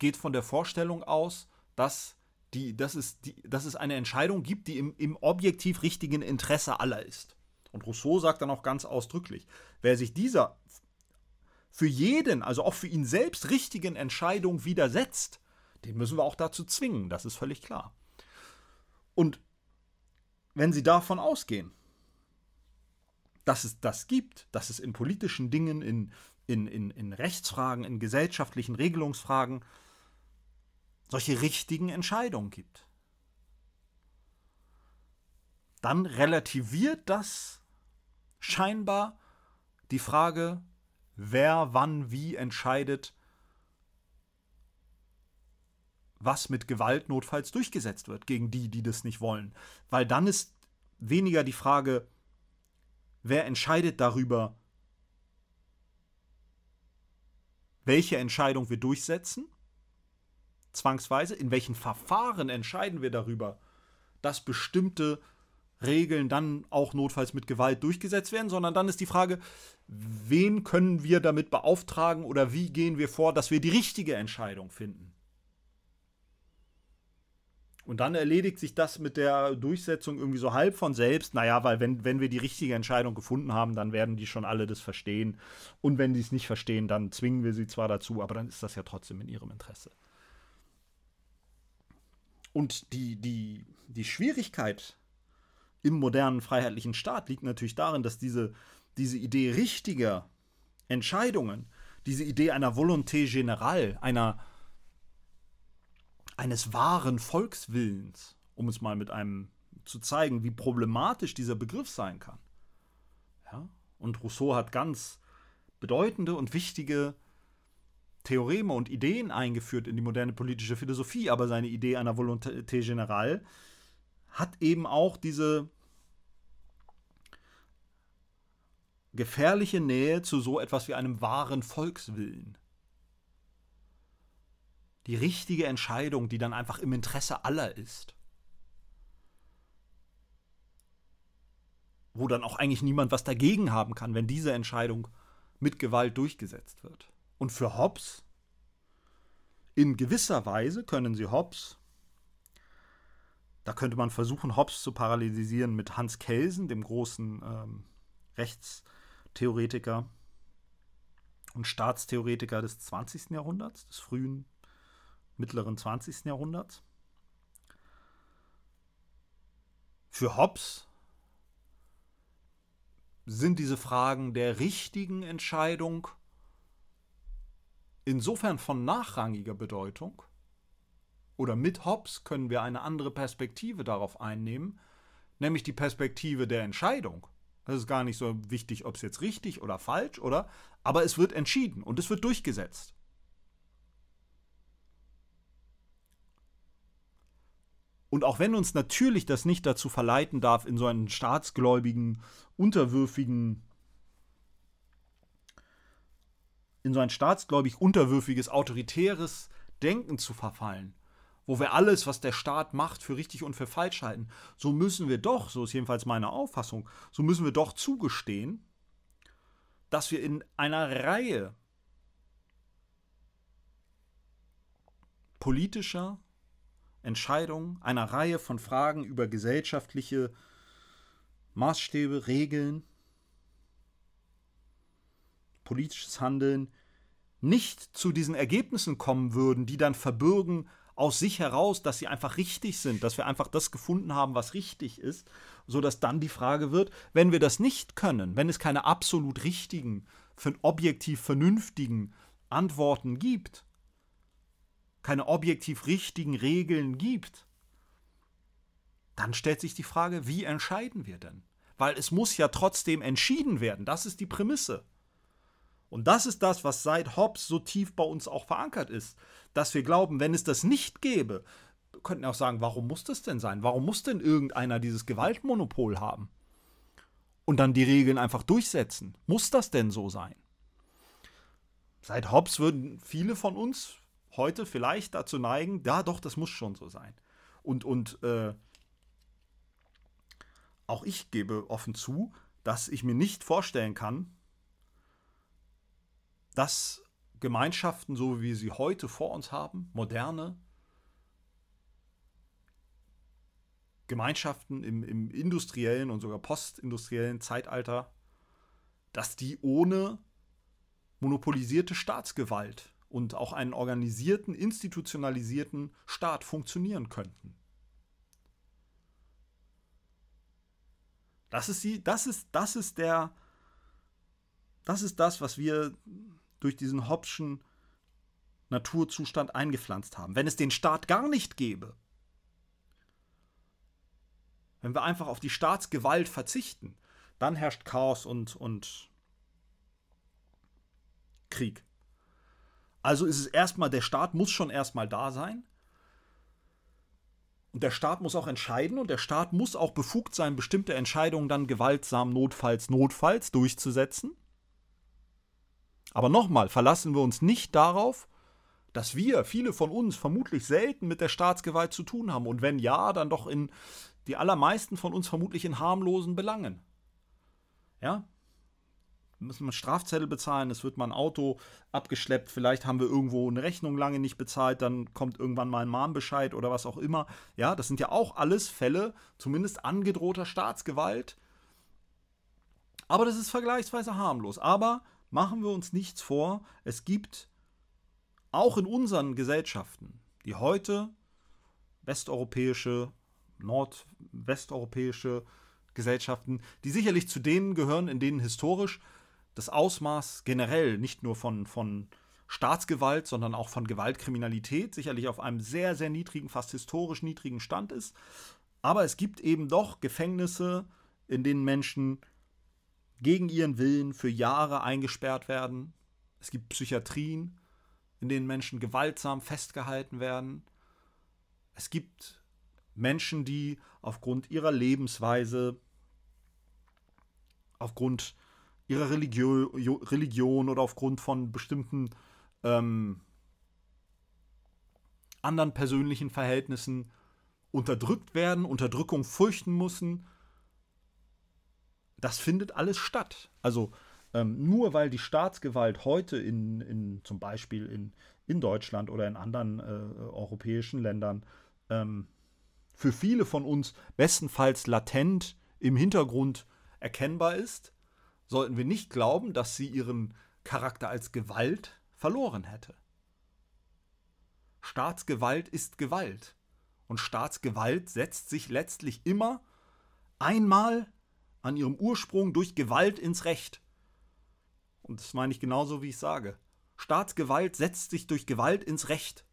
geht von der Vorstellung aus, dass, die, dass, es, die, dass es eine Entscheidung gibt, die im, im objektiv richtigen Interesse aller ist. Und Rousseau sagt dann auch ganz ausdrücklich, wer sich dieser für jeden, also auch für ihn selbst richtigen Entscheidung widersetzt, den müssen wir auch dazu zwingen, das ist völlig klar. Und wenn Sie davon ausgehen, dass es das gibt, dass es in politischen Dingen, in, in, in, in Rechtsfragen, in gesellschaftlichen Regelungsfragen solche richtigen Entscheidungen gibt. Dann relativiert das scheinbar die Frage, wer wann wie entscheidet, was mit Gewalt notfalls durchgesetzt wird gegen die, die das nicht wollen. Weil dann ist weniger die Frage, Wer entscheidet darüber, welche Entscheidung wir durchsetzen? Zwangsweise. In welchen Verfahren entscheiden wir darüber, dass bestimmte Regeln dann auch notfalls mit Gewalt durchgesetzt werden, sondern dann ist die Frage, wen können wir damit beauftragen oder wie gehen wir vor, dass wir die richtige Entscheidung finden. Und dann erledigt sich das mit der Durchsetzung irgendwie so halb von selbst. Naja, weil wenn, wenn wir die richtige Entscheidung gefunden haben, dann werden die schon alle das verstehen. Und wenn die es nicht verstehen, dann zwingen wir sie zwar dazu, aber dann ist das ja trotzdem in ihrem Interesse. Und die, die, die Schwierigkeit im modernen freiheitlichen Staat liegt natürlich darin, dass diese, diese Idee richtiger Entscheidungen, diese Idee einer Volonté générale, einer eines wahren Volkswillens, um es mal mit einem zu zeigen, wie problematisch dieser Begriff sein kann. Ja? Und Rousseau hat ganz bedeutende und wichtige Theoreme und Ideen eingeführt in die moderne politische Philosophie, aber seine Idee einer Volonté générale hat eben auch diese gefährliche Nähe zu so etwas wie einem wahren Volkswillen die richtige Entscheidung, die dann einfach im Interesse aller ist. Wo dann auch eigentlich niemand was dagegen haben kann, wenn diese Entscheidung mit Gewalt durchgesetzt wird. Und für Hobbes, in gewisser Weise können sie Hobbes, da könnte man versuchen, Hobbes zu paralysieren mit Hans Kelsen, dem großen ähm, Rechtstheoretiker und Staatstheoretiker des 20. Jahrhunderts, des frühen mittleren 20. Jahrhunderts. Für Hobbes sind diese Fragen der richtigen Entscheidung insofern von nachrangiger Bedeutung, oder mit Hobbes können wir eine andere Perspektive darauf einnehmen, nämlich die Perspektive der Entscheidung. Das ist gar nicht so wichtig, ob es jetzt richtig oder falsch, oder? Aber es wird entschieden und es wird durchgesetzt. Und auch wenn uns natürlich das nicht dazu verleiten darf, in so einen staatsgläubigen, unterwürfigen, in so ein staatsgläubig unterwürfiges, autoritäres Denken zu verfallen, wo wir alles, was der Staat macht, für richtig und für falsch halten, so müssen wir doch, so ist jedenfalls meine Auffassung, so müssen wir doch zugestehen, dass wir in einer Reihe politischer, Entscheidungen einer Reihe von Fragen über gesellschaftliche Maßstäbe, Regeln, politisches Handeln nicht zu diesen Ergebnissen kommen würden, die dann verbürgen aus sich heraus, dass sie einfach richtig sind, dass wir einfach das gefunden haben, was richtig ist, sodass dann die Frage wird, wenn wir das nicht können, wenn es keine absolut richtigen, objektiv vernünftigen Antworten gibt, keine objektiv richtigen Regeln gibt, dann stellt sich die Frage, wie entscheiden wir denn? Weil es muss ja trotzdem entschieden werden. Das ist die Prämisse. Und das ist das, was seit Hobbes so tief bei uns auch verankert ist, dass wir glauben, wenn es das nicht gäbe, könnten wir auch sagen, warum muss das denn sein? Warum muss denn irgendeiner dieses Gewaltmonopol haben? Und dann die Regeln einfach durchsetzen. Muss das denn so sein? Seit Hobbes würden viele von uns heute vielleicht dazu neigen, ja doch, das muss schon so sein. Und, und äh, auch ich gebe offen zu, dass ich mir nicht vorstellen kann, dass Gemeinschaften, so wie wir sie heute vor uns haben, moderne Gemeinschaften im, im industriellen und sogar postindustriellen Zeitalter, dass die ohne monopolisierte Staatsgewalt und auch einen organisierten, institutionalisierten Staat funktionieren könnten. Das ist, die, das ist, das ist der, das ist das, was wir durch diesen Hobbschen Naturzustand eingepflanzt haben. Wenn es den Staat gar nicht gäbe, wenn wir einfach auf die Staatsgewalt verzichten, dann herrscht Chaos und, und Krieg. Also ist es erstmal, der Staat muss schon erstmal da sein. Und der Staat muss auch entscheiden und der Staat muss auch befugt sein, bestimmte Entscheidungen dann gewaltsam notfalls, notfalls durchzusetzen. Aber nochmal, verlassen wir uns nicht darauf, dass wir, viele von uns, vermutlich selten mit der Staatsgewalt zu tun haben. Und wenn ja, dann doch in die allermeisten von uns vermutlich in harmlosen Belangen. Ja? Müssen wir Strafzettel bezahlen, es wird mal ein Auto abgeschleppt, vielleicht haben wir irgendwo eine Rechnung lange nicht bezahlt, dann kommt irgendwann mal ein Mahnbescheid oder was auch immer. Ja, das sind ja auch alles Fälle, zumindest angedrohter Staatsgewalt. Aber das ist vergleichsweise harmlos. Aber machen wir uns nichts vor, es gibt auch in unseren Gesellschaften, die heute westeuropäische, nordwesteuropäische Gesellschaften, die sicherlich zu denen gehören, in denen historisch das Ausmaß generell nicht nur von, von Staatsgewalt, sondern auch von Gewaltkriminalität sicherlich auf einem sehr, sehr niedrigen, fast historisch niedrigen Stand ist. Aber es gibt eben doch Gefängnisse, in denen Menschen gegen ihren Willen für Jahre eingesperrt werden. Es gibt Psychiatrien, in denen Menschen gewaltsam festgehalten werden. Es gibt Menschen, die aufgrund ihrer Lebensweise, aufgrund ihrer Religio Religion oder aufgrund von bestimmten ähm, anderen persönlichen Verhältnissen unterdrückt werden, Unterdrückung fürchten müssen. Das findet alles statt. Also ähm, nur weil die Staatsgewalt heute in, in zum Beispiel in, in Deutschland oder in anderen äh, europäischen Ländern ähm, für viele von uns bestenfalls latent im Hintergrund erkennbar ist, sollten wir nicht glauben, dass sie ihren Charakter als Gewalt verloren hätte. Staatsgewalt ist Gewalt. Und Staatsgewalt setzt sich letztlich immer einmal an ihrem Ursprung durch Gewalt ins Recht. Und das meine ich genauso, wie ich sage. Staatsgewalt setzt sich durch Gewalt ins Recht.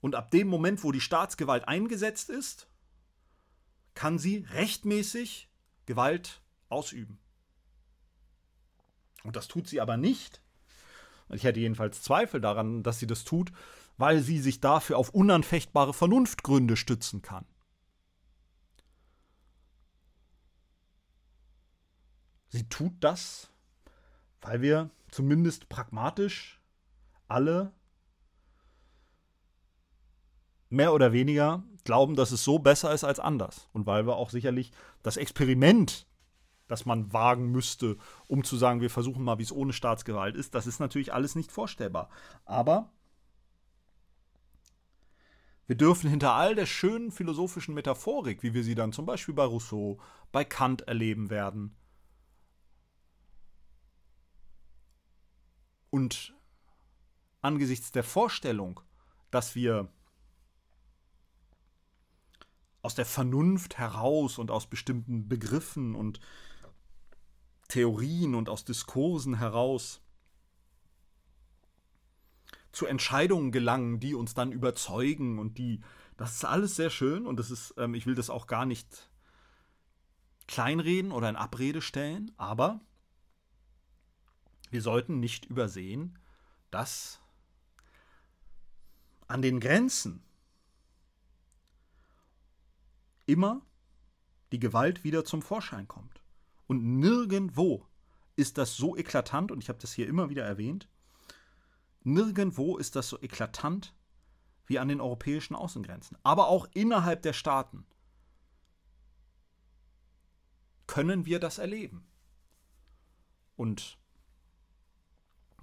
Und ab dem Moment, wo die Staatsgewalt eingesetzt ist, kann sie rechtmäßig Gewalt ausüben. Und das tut sie aber nicht. Ich hätte jedenfalls Zweifel daran, dass sie das tut, weil sie sich dafür auf unanfechtbare Vernunftgründe stützen kann. Sie tut das, weil wir zumindest pragmatisch alle mehr oder weniger glauben, dass es so besser ist als anders. Und weil wir auch sicherlich das Experiment das man wagen müsste, um zu sagen, wir versuchen mal, wie es ohne Staatsgewalt ist. Das ist natürlich alles nicht vorstellbar. Aber wir dürfen hinter all der schönen philosophischen Metaphorik, wie wir sie dann zum Beispiel bei Rousseau, bei Kant erleben werden, und angesichts der Vorstellung, dass wir aus der Vernunft heraus und aus bestimmten Begriffen und Theorien und aus Diskursen heraus zu Entscheidungen gelangen, die uns dann überzeugen und die, das ist alles sehr schön und das ist, ähm, ich will das auch gar nicht kleinreden oder in Abrede stellen, aber wir sollten nicht übersehen, dass an den Grenzen immer die Gewalt wieder zum Vorschein kommt. Und nirgendwo ist das so eklatant, und ich habe das hier immer wieder erwähnt, nirgendwo ist das so eklatant wie an den europäischen Außengrenzen. Aber auch innerhalb der Staaten können wir das erleben. Und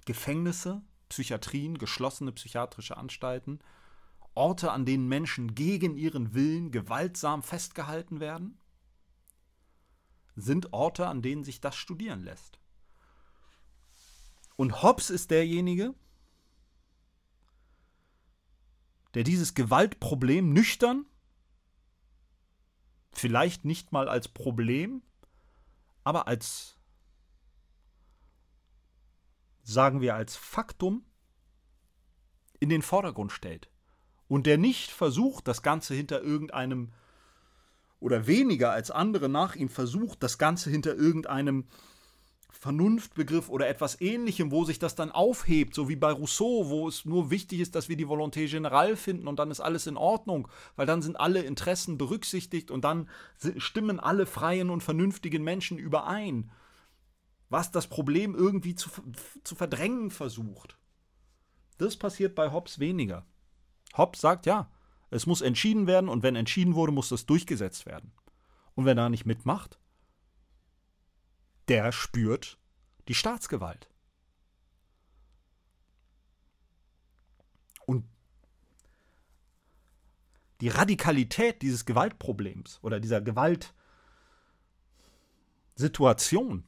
Gefängnisse, Psychiatrien, geschlossene psychiatrische Anstalten, Orte, an denen Menschen gegen ihren Willen gewaltsam festgehalten werden, sind Orte, an denen sich das studieren lässt. Und Hobbes ist derjenige, der dieses Gewaltproblem nüchtern, vielleicht nicht mal als Problem, aber als, sagen wir, als Faktum in den Vordergrund stellt. Und der nicht versucht, das Ganze hinter irgendeinem oder weniger als andere nach ihm versucht, das Ganze hinter irgendeinem Vernunftbegriff oder etwas ähnlichem, wo sich das dann aufhebt, so wie bei Rousseau, wo es nur wichtig ist, dass wir die Volonté générale finden und dann ist alles in Ordnung, weil dann sind alle Interessen berücksichtigt und dann stimmen alle freien und vernünftigen Menschen überein, was das Problem irgendwie zu, zu verdrängen versucht. Das passiert bei Hobbes weniger. Hobbes sagt ja, Es muss entschieden werden und wenn entschieden wurde, muss das durchgesetzt werden. Und wer da nicht mitmacht, der spürt die Staatsgewalt. Und die Radikalität dieses Gewaltproblems oder dieser Gewaltsituation,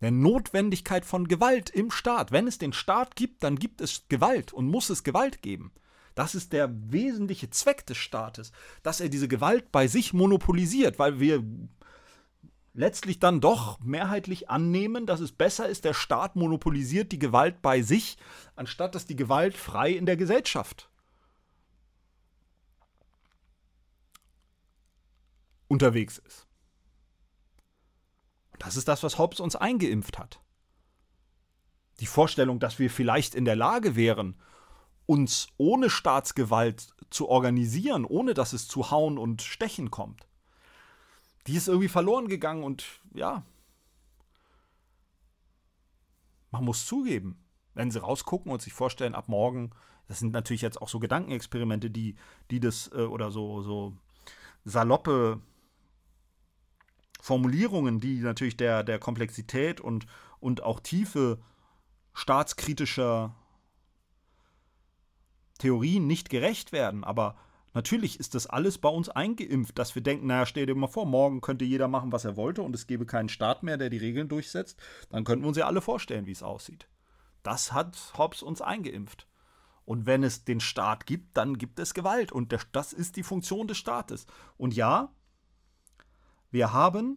der Notwendigkeit von Gewalt im Staat. Wenn es den Staat gibt, dann gibt es Gewalt und muss es Gewalt geben. Das ist der wesentliche Zweck des Staates, dass er diese Gewalt bei sich monopolisiert, weil wir letztlich dann doch mehrheitlich annehmen, dass es besser ist, der Staat monopolisiert die Gewalt bei sich, anstatt dass die Gewalt frei in der Gesellschaft unterwegs ist. Und das ist das, was Hobbes uns eingeimpft hat. Die Vorstellung, dass wir vielleicht in der Lage wären, uns ohne Staatsgewalt zu organisieren, ohne dass es zu Hauen und Stechen kommt, die ist irgendwie verloren gegangen und ja, man muss zugeben, wenn sie rausgucken und sich vorstellen, ab morgen, das sind natürlich jetzt auch so Gedankenexperimente, die, die das äh, oder so, so saloppe Formulierungen, die natürlich der, der Komplexität und, und auch Tiefe staatskritischer Theorien nicht gerecht werden. Aber natürlich ist das alles bei uns eingeimpft, dass wir denken, naja, stell dir mal vor, morgen könnte jeder machen, was er wollte und es gäbe keinen Staat mehr, der die Regeln durchsetzt. Dann könnten wir uns ja alle vorstellen, wie es aussieht. Das hat Hobbes uns eingeimpft. Und wenn es den Staat gibt, dann gibt es Gewalt. Und das ist die Funktion des Staates. Und ja, wir haben,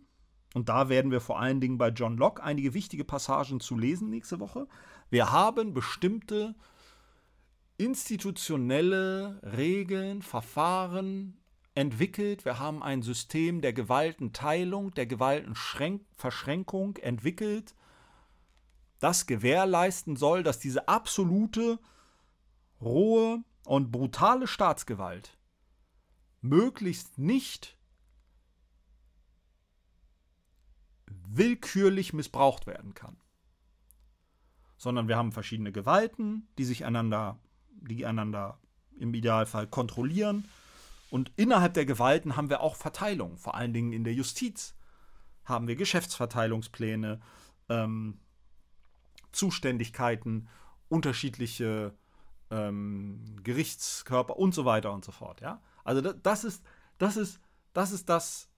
und da werden wir vor allen Dingen bei John Locke einige wichtige Passagen zu lesen nächste Woche, wir haben bestimmte institutionelle Regeln, Verfahren entwickelt. Wir haben ein System der Gewaltenteilung, der Gewaltenverschränkung entwickelt, das gewährleisten soll, dass diese absolute, rohe und brutale Staatsgewalt möglichst nicht willkürlich missbraucht werden kann. Sondern wir haben verschiedene Gewalten, die sich einander, die einander im Idealfall kontrollieren. Und innerhalb der Gewalten haben wir auch Verteilung, vor allen Dingen in der Justiz haben wir Geschäftsverteilungspläne, ähm, Zuständigkeiten, unterschiedliche ähm, Gerichtskörper und so weiter und so fort. Ja? Also das ist, das ist, das ist das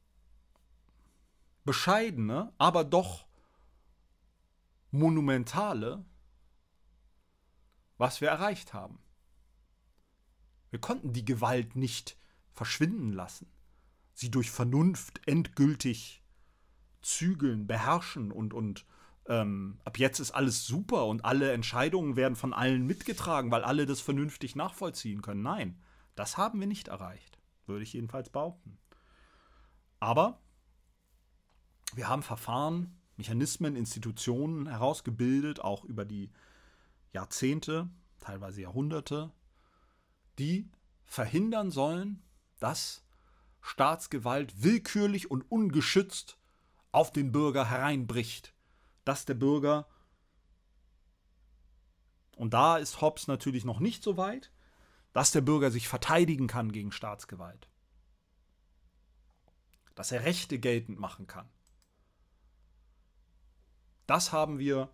bescheidene, aber doch monumentale, was wir erreicht haben. Wir konnten die Gewalt nicht verschwinden lassen, sie durch Vernunft endgültig zügeln, beherrschen und, und ähm, ab jetzt ist alles super und alle Entscheidungen werden von allen mitgetragen, weil alle das vernünftig nachvollziehen können. Nein, das haben wir nicht erreicht, würde ich jedenfalls behaupten. Aber wir haben Verfahren, Mechanismen, Institutionen herausgebildet, auch über die Jahrzehnte, teilweise Jahrhunderte, die verhindern sollen, dass Staatsgewalt willkürlich und ungeschützt auf den Bürger hereinbricht, dass der Bürger, und da ist Hobbes natürlich noch nicht so weit, dass der Bürger sich verteidigen kann gegen Staatsgewalt, dass er Rechte geltend machen kann. Das haben wir,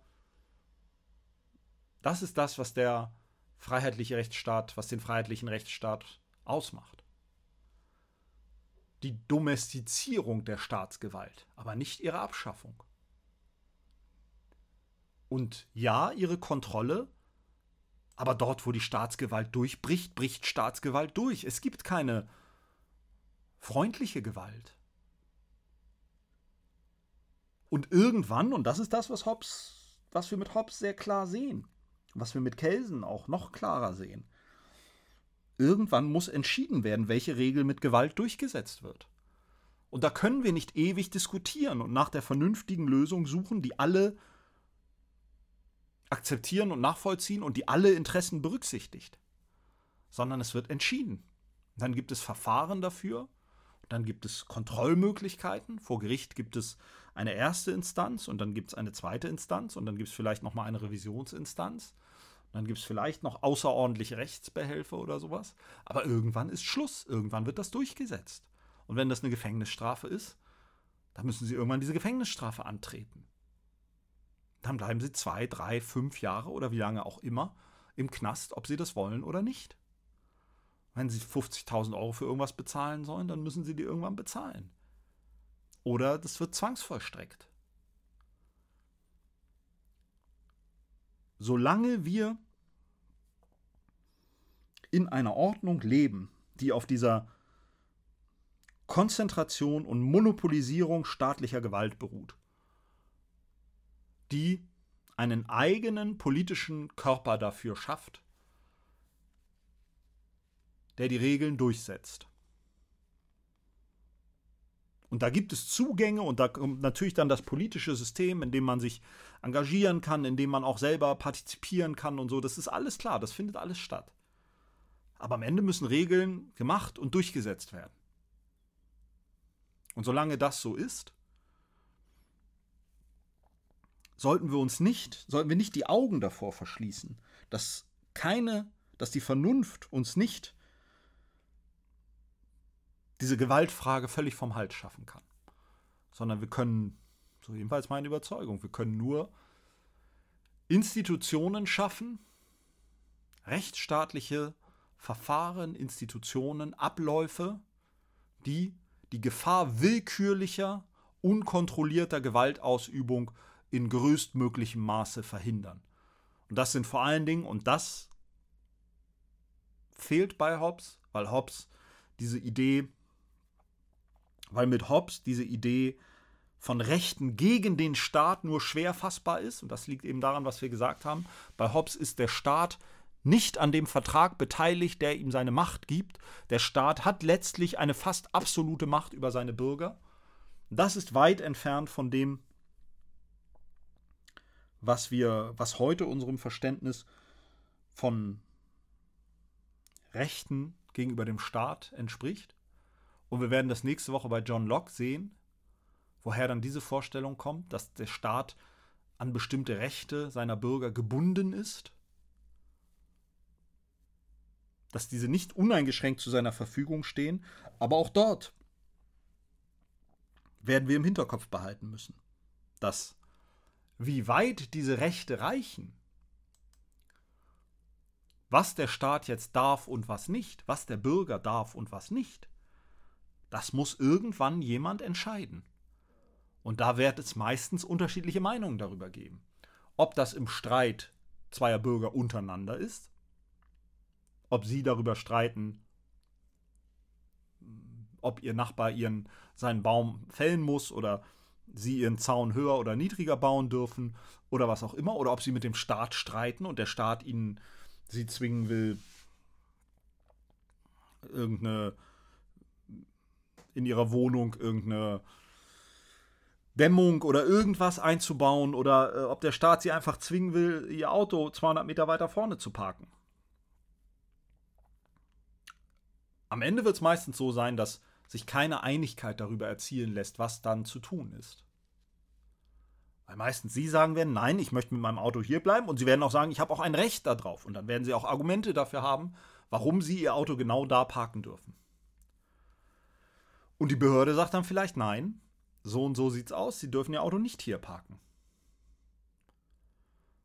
das ist das, was der freiheitliche Rechtsstaat, was den freiheitlichen Rechtsstaat ausmacht. Die Domestizierung der Staatsgewalt, aber nicht ihre Abschaffung. Und ja, ihre Kontrolle, aber dort, wo die Staatsgewalt durchbricht, bricht Staatsgewalt durch. Es gibt keine freundliche Gewalt. Und irgendwann, und das ist das, was Hobbes, was wir mit Hobbes sehr klar sehen, was wir mit Kelsen auch noch klarer sehen, irgendwann muss entschieden werden, welche Regel mit Gewalt durchgesetzt wird. Und da können wir nicht ewig diskutieren und nach der vernünftigen Lösung suchen, die alle akzeptieren und nachvollziehen und die alle Interessen berücksichtigt. Sondern es wird entschieden. Dann gibt es Verfahren dafür, dann gibt es Kontrollmöglichkeiten. Vor Gericht gibt es eine erste Instanz und dann gibt es eine zweite Instanz und dann gibt es vielleicht nochmal eine Revisionsinstanz. Dann gibt es vielleicht noch außerordentliche Rechtsbehelfe oder sowas. Aber irgendwann ist Schluss. Irgendwann wird das durchgesetzt. Und wenn das eine Gefängnisstrafe ist, dann müssen sie irgendwann diese Gefängnisstrafe antreten. Dann bleiben sie zwei, drei, fünf Jahre oder wie lange auch immer im Knast, ob sie das wollen oder nicht. Wenn sie 50.000 Euro für irgendwas bezahlen sollen, dann müssen sie die irgendwann bezahlen. Oder das wird zwangsvollstreckt. Solange wir in einer Ordnung leben, die auf dieser Konzentration und Monopolisierung staatlicher Gewalt beruht, die einen eigenen politischen Körper dafür schafft, der die Regeln durchsetzt. Und da gibt es Zugänge und da kommt natürlich dann das politische System, in dem man sich engagieren kann, in dem man auch selber partizipieren kann und so. Das ist alles klar, das findet alles statt. Aber am Ende müssen Regeln gemacht und durchgesetzt werden. Und solange das so ist, sollten wir uns nicht, sollten wir nicht die Augen davor verschließen, dass keine, dass die Vernunft uns nicht diese Gewaltfrage völlig vom Hals schaffen kann. Sondern wir können, so jedenfalls meine Überzeugung, wir können nur Institutionen schaffen, rechtsstaatliche Verfahren, Institutionen, Abläufe, die die Gefahr willkürlicher, unkontrollierter Gewaltausübung in größtmöglichem Maße verhindern. Und das sind vor allen Dingen, und das fehlt bei Hobbes, weil Hobbes diese Idee, weil mit Hobbes diese Idee von Rechten gegen den Staat nur schwer fassbar ist, und das liegt eben daran, was wir gesagt haben, bei Hobbes ist der Staat nicht an dem Vertrag beteiligt, der ihm seine Macht gibt. Der Staat hat letztlich eine fast absolute Macht über seine Bürger. Das ist weit entfernt von dem, was wir, was heute unserem Verständnis von Rechten gegenüber dem Staat entspricht. Und wir werden das nächste Woche bei John Locke sehen, woher dann diese Vorstellung kommt, dass der Staat an bestimmte Rechte seiner Bürger gebunden ist, dass diese nicht uneingeschränkt zu seiner Verfügung stehen, aber auch dort werden wir im Hinterkopf behalten müssen, dass wie weit diese Rechte reichen, was der Staat jetzt darf und was nicht, was der Bürger darf und was nicht, das muss irgendwann jemand entscheiden. Und da wird es meistens unterschiedliche Meinungen darüber geben. Ob das im Streit zweier Bürger untereinander ist, ob sie darüber streiten, ob ihr Nachbar ihren, seinen Baum fällen muss oder sie ihren Zaun höher oder niedriger bauen dürfen oder was auch immer, oder ob sie mit dem Staat streiten und der Staat ihnen sie zwingen will, irgendeine in ihrer Wohnung irgendeine Dämmung oder irgendwas einzubauen oder äh, ob der Staat sie einfach zwingen will, ihr Auto 200 Meter weiter vorne zu parken. Am Ende wird es meistens so sein, dass sich keine Einigkeit darüber erzielen lässt, was dann zu tun ist. Weil meistens Sie sagen werden, nein, ich möchte mit meinem Auto hier bleiben und Sie werden auch sagen, ich habe auch ein Recht darauf. Und dann werden Sie auch Argumente dafür haben, warum Sie Ihr Auto genau da parken dürfen. Und die Behörde sagt dann vielleicht, nein, so und so sieht's aus, Sie dürfen Ihr Auto nicht hier parken.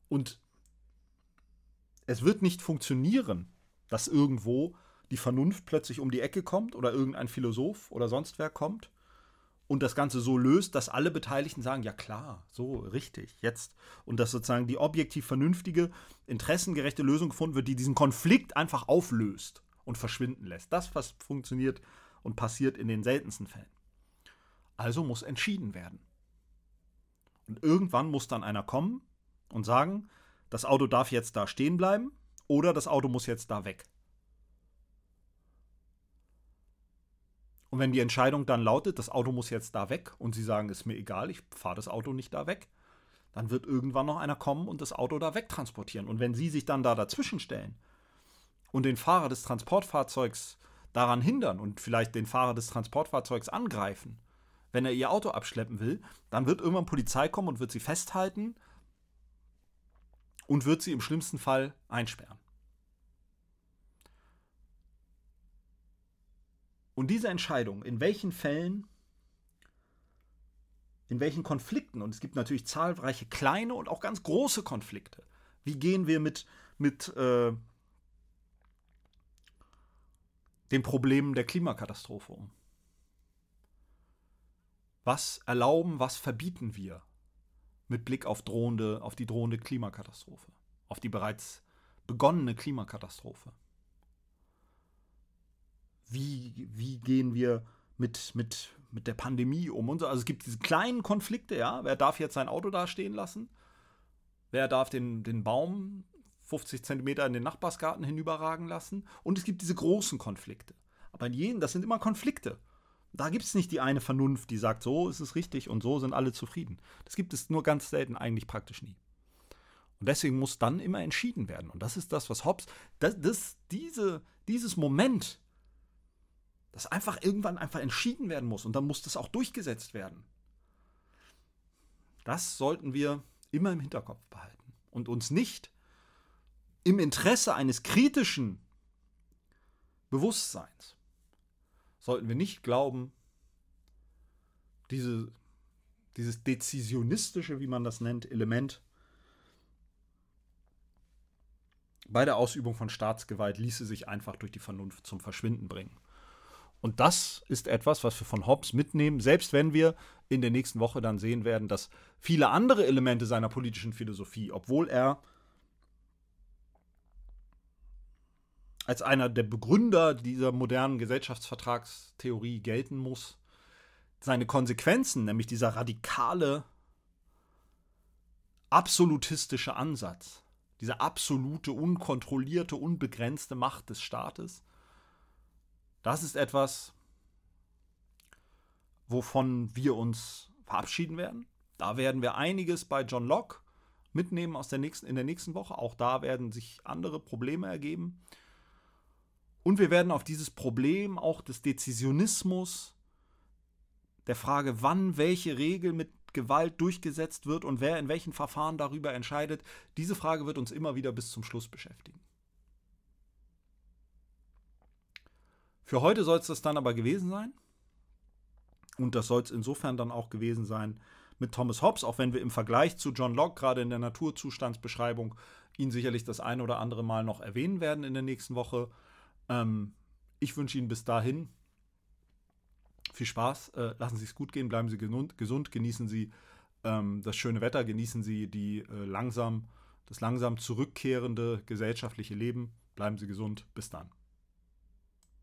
Und es wird nicht funktionieren, dass irgendwo die Vernunft plötzlich um die Ecke kommt oder irgendein Philosoph oder sonst wer kommt und das Ganze so löst, dass alle Beteiligten sagen, ja klar, so richtig, jetzt. Und dass sozusagen die objektiv vernünftige, interessengerechte Lösung gefunden wird, die diesen Konflikt einfach auflöst und verschwinden lässt. Das, was funktioniert und passiert in den seltensten Fällen. Also muss entschieden werden. Und irgendwann muss dann einer kommen und sagen, das Auto darf jetzt da stehen bleiben oder das Auto muss jetzt da weg. Und wenn die Entscheidung dann lautet, das Auto muss jetzt da weg und sie sagen, ist mir egal, ich fahre das Auto nicht da weg, dann wird irgendwann noch einer kommen und das Auto da wegtransportieren. Und wenn sie sich dann da dazwischen stellen und den Fahrer des Transportfahrzeugs daran hindern und vielleicht den Fahrer des Transportfahrzeugs angreifen, wenn er ihr Auto abschleppen will, dann wird irgendwann Polizei kommen und wird sie festhalten und wird sie im schlimmsten Fall einsperren. Und diese Entscheidung, in welchen Fällen, in welchen Konflikten, und es gibt natürlich zahlreiche kleine und auch ganz große Konflikte, wie gehen wir mit, mit äh, den Problemen der Klimakatastrophe um? Was erlauben, was verbieten wir mit Blick auf, drohende, auf die drohende Klimakatastrophe, auf die bereits begonnene Klimakatastrophe? Wie, wie gehen wir mit, mit, mit der Pandemie um? Und so. Also es gibt diese kleinen Konflikte, ja. Wer darf jetzt sein Auto da stehen lassen? Wer darf den, den Baum 50 Zentimeter in den Nachbarsgarten hinüberragen lassen? Und es gibt diese großen Konflikte. Aber in jenen, das sind immer Konflikte. Da gibt es nicht die eine Vernunft, die sagt, so ist es richtig und so sind alle zufrieden. Das gibt es nur ganz selten, eigentlich praktisch nie. Und deswegen muss dann immer entschieden werden. Und das ist das, was Hobbes, das, das, diese, dieses Moment, das einfach irgendwann einfach entschieden werden muss und dann muss das auch durchgesetzt werden. Das sollten wir immer im Hinterkopf behalten und uns nicht im Interesse eines kritischen Bewusstseins sollten wir nicht glauben, diese, dieses dezisionistische, wie man das nennt, Element bei der Ausübung von Staatsgewalt ließe sich einfach durch die Vernunft zum Verschwinden bringen. Und das ist etwas, was wir von Hobbes mitnehmen, selbst wenn wir in der nächsten Woche dann sehen werden, dass viele andere Elemente seiner politischen Philosophie, obwohl er als einer der Begründer dieser modernen Gesellschaftsvertragstheorie gelten muss, seine Konsequenzen, nämlich dieser radikale, absolutistische Ansatz, diese absolute, unkontrollierte, unbegrenzte Macht des Staates, das ist etwas, wovon wir uns verabschieden werden. Da werden wir einiges bei John Locke mitnehmen aus der nächsten, in der nächsten Woche. Auch da werden sich andere Probleme ergeben. Und wir werden auf dieses Problem auch des Dezisionismus, der Frage, wann welche Regel mit Gewalt durchgesetzt wird und wer in welchen Verfahren darüber entscheidet, diese Frage wird uns immer wieder bis zum Schluss beschäftigen. Für heute soll es das dann aber gewesen sein. Und das soll es insofern dann auch gewesen sein mit Thomas Hobbes, auch wenn wir im Vergleich zu John Locke gerade in der Naturzustandsbeschreibung ihn sicherlich das ein oder andere Mal noch erwähnen werden in der nächsten Woche. Ähm, ich wünsche Ihnen bis dahin viel Spaß. Äh, lassen Sie es gut gehen, bleiben Sie gesund, genießen Sie ähm, das schöne Wetter, genießen Sie die äh, langsam, das langsam zurückkehrende gesellschaftliche Leben. Bleiben Sie gesund. Bis dann.